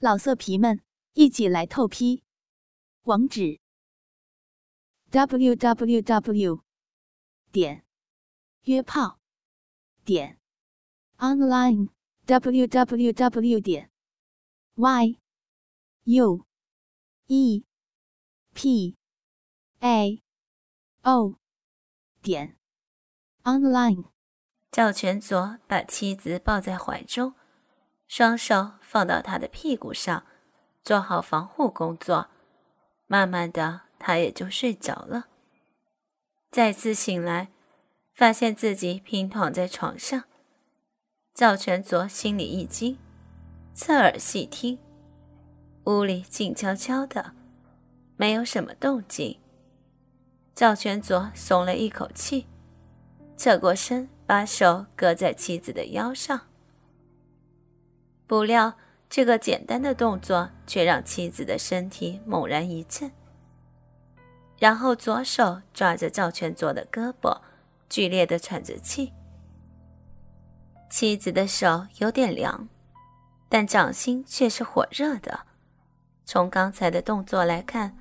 老色皮们，一起来透批！网址：w w w 点约炮点 online w w w 点 y u e p a o 点 online。赵全佐把妻子抱在怀中。双手放到他的屁股上，做好防护工作。慢慢的，他也就睡着了。再次醒来，发现自己平躺在床上。赵全卓心里一惊，侧耳细听，屋里静悄悄的，没有什么动静。赵全卓松了一口气，侧过身，把手搁在妻子的腰上。不料，这个简单的动作却让妻子的身体猛然一震，然后左手抓着赵全卓的胳膊，剧烈的喘着气。妻子的手有点凉，但掌心却是火热的。从刚才的动作来看，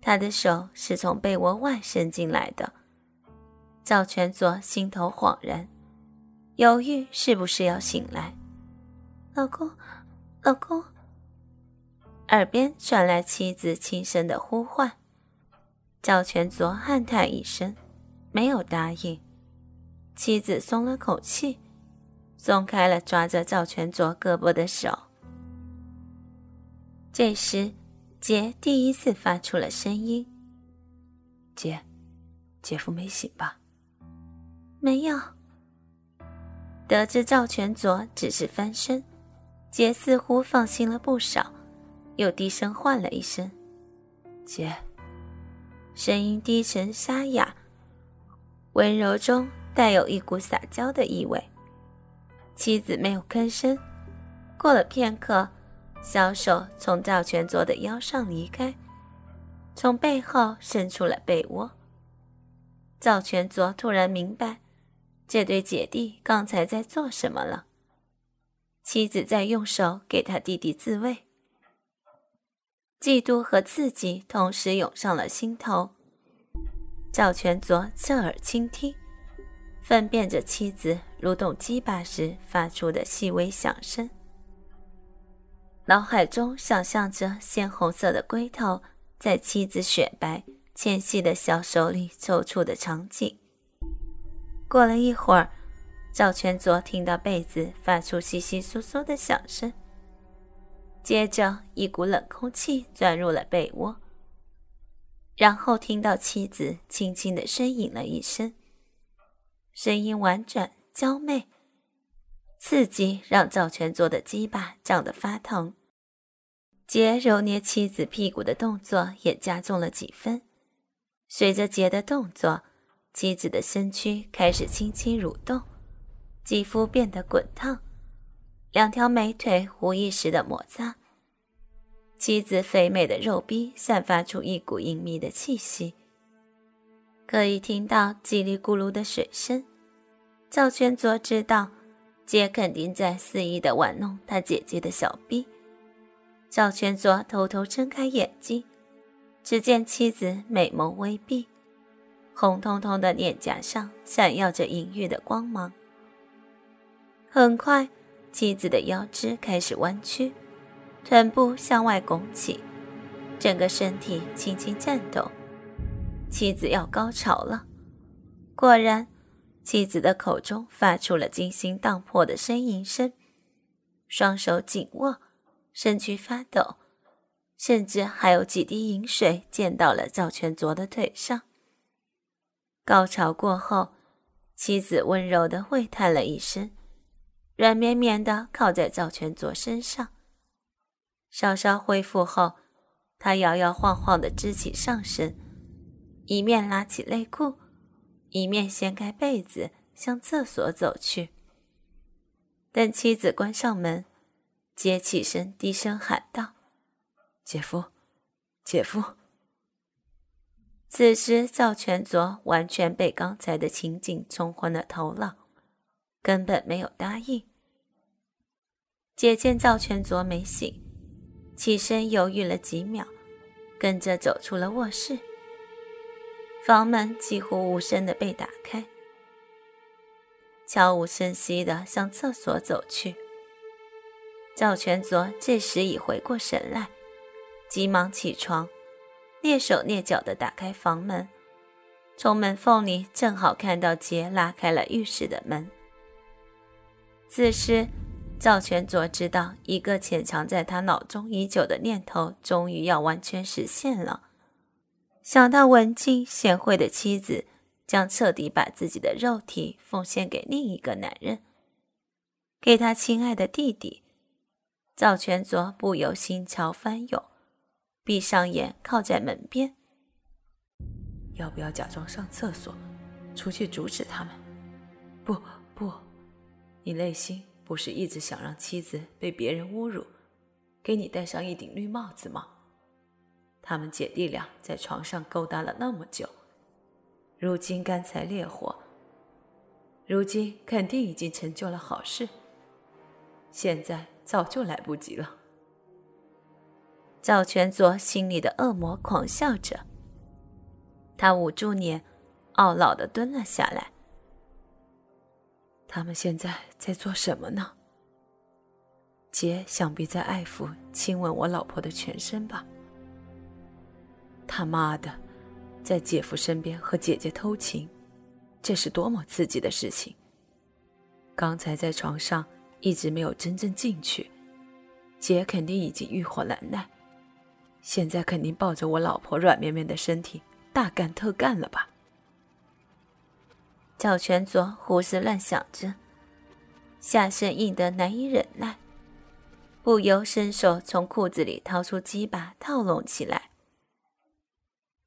他的手是从被窝外伸进来的。赵全卓心头恍然，犹豫是不是要醒来。老公，老公。耳边传来妻子轻声的呼唤。赵全卓暗叹一声，没有答应。妻子松了口气，松开了抓着赵全卓胳膊的手。这时，杰第一次发出了声音：“姐，姐夫没醒吧？”“没有。”得知赵全卓只是翻身。杰似乎放心了不少，又低声唤了一声：“姐。”声音低沉沙哑，温柔中带有一股撒娇的意味。妻子没有吭声。过了片刻，小手从赵全卓的腰上离开，从背后伸出了被窝。赵全卓突然明白，这对姐弟刚才在做什么了。妻子在用手给他弟弟自慰，嫉妒和刺激同时涌上了心头。赵全卓侧耳倾听，分辨着妻子蠕动鸡巴时发出的细微响声，脑海中想象着鲜红色的龟头在妻子雪白纤细的小手里抽搐的场景。过了一会儿。赵全卓听到被子发出窸窸窣窣的响声，接着一股冷空气钻入了被窝，然后听到妻子轻轻的呻吟了一声，声音婉转娇媚，刺激让赵全卓的鸡巴胀得发疼。杰揉捏妻子屁股的动作也加重了几分，随着杰的动作，妻子的身躯开始轻轻蠕动。肌肤变得滚烫，两条美腿无意识的摩擦。妻子肥美的肉臂散发出一股隐秘的气息，可以听到叽里咕噜的水声。赵全卓知道，姐肯定在肆意的玩弄他姐姐的小臂。赵全卓偷偷睁开眼睛，只见妻子美眸微闭，红彤彤的脸颊上闪耀着淫欲的光芒。很快，妻子的腰肢开始弯曲，臀部向外拱起，整个身体轻轻颤抖。妻子要高潮了。果然，妻子的口中发出了惊心荡魄的呻吟声，双手紧握，身躯发抖，甚至还有几滴饮水溅到了赵全卓的腿上。高潮过后，妻子温柔地喟叹了一声。软绵绵的靠在赵全卓身上，稍稍恢复后，他摇摇晃晃的支起上身，一面拉起内裤，一面掀开被子向厕所走去。等妻子关上门，接起身低声喊道：“姐夫，姐夫。”此时赵全卓完全被刚才的情景冲昏了头脑，根本没有答应。姐见赵全卓没醒，起身犹豫了几秒，跟着走出了卧室。房门几乎无声的被打开，悄无声息的向厕所走去。赵全卓这时已回过神来，急忙起床，蹑手蹑脚的打开房门，从门缝里正好看到杰拉开了浴室的门。此时，赵全卓知道一个潜藏在他脑中已久的念头终于要完全实现了。想到文静贤惠的妻子将彻底把自己的肉体奉献给另一个男人，给他亲爱的弟弟，赵全卓不由心潮翻涌，闭上眼靠在门边。要不要假装上厕所，出去阻止他们？不，不，你内心不是一直想让妻子被别人侮辱，给你戴上一顶绿帽子吗？他们姐弟俩在床上勾搭了那么久，如今干柴烈火，如今肯定已经成就了好事。现在早就来不及了。赵全佐心里的恶魔狂笑着，他捂住脸，懊恼的蹲了下来。他们现在在做什么呢？姐想必在爱抚、亲吻我老婆的全身吧。他妈的，在姐夫身边和姐姐偷情，这是多么刺激的事情！刚才在床上一直没有真正进去，姐肯定已经欲火难耐，现在肯定抱着我老婆软绵绵的身体大干特干了吧？赵全卓胡思乱想着，下身硬得难以忍耐，不由伸手从裤子里掏出鸡巴套拢起来。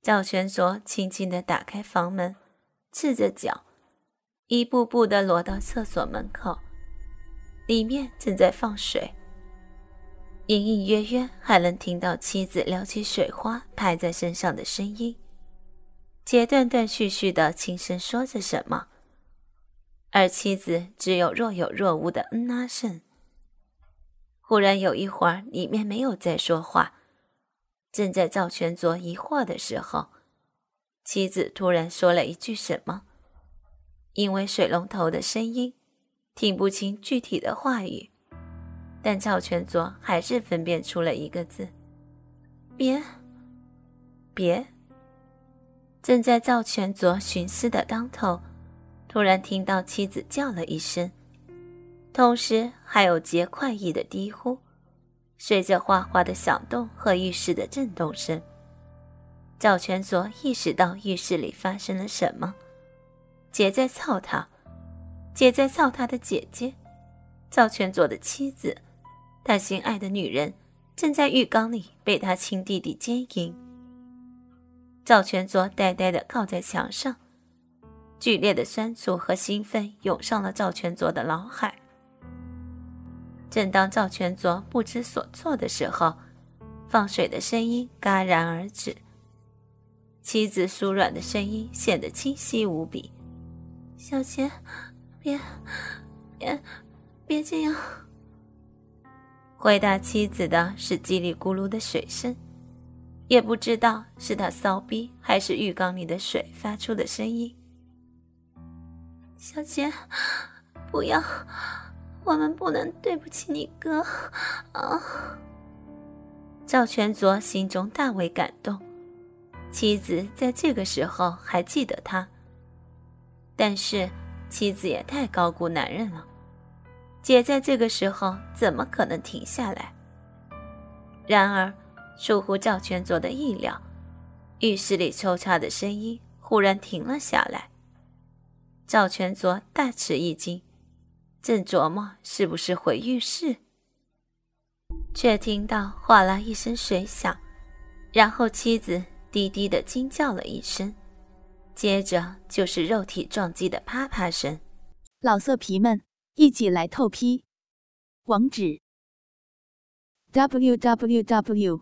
赵全卓轻轻地打开房门，赤着脚，一步步地挪到厕所门口。里面正在放水，隐隐约约还能听到妻子撩起水花拍在身上的声音，且断断续续的轻声说着什么，而妻子只有若有若无的嗯啊声。忽然有一会儿，里面没有再说话。正在赵全卓疑惑的时候，妻子突然说了一句什么？因为水龙头的声音，听不清具体的话语，但赵全卓还是分辨出了一个字：“别，别。”正在赵全卓寻思的当头，突然听到妻子叫了一声，同时还有杰快意的低呼。随着哗哗的响动和浴室的震动声，赵全卓意识到浴室里发生了什么。姐在操他，姐在操他的姐姐，赵全卓的妻子，他心爱的女人，正在浴缸里被他亲弟弟奸淫。赵全卓呆呆地靠在墙上，剧烈的酸楚和兴奋涌上了赵全卓的脑海。正当赵全卓不知所措的时候，放水的声音戛然而止。妻子酥软的声音显得清晰无比：“小杰，别，别，别这样。”回答妻子的是叽里咕噜的水声，也不知道是他骚逼还是浴缸里的水发出的声音。小杰，不要。我们不能对不起你哥啊！赵全卓心中大为感动，妻子在这个时候还记得他。但是妻子也太高估男人了，姐在这个时候怎么可能停下来？然而，出乎赵全卓的意料，浴室里抽插的声音忽然停了下来。赵全卓大吃一惊。正琢磨是不是回浴室，却听到哗啦一声水响，然后妻子低低的惊叫了一声，接着就是肉体撞击的啪啪声。老色皮们，一起来透批！网址：w w w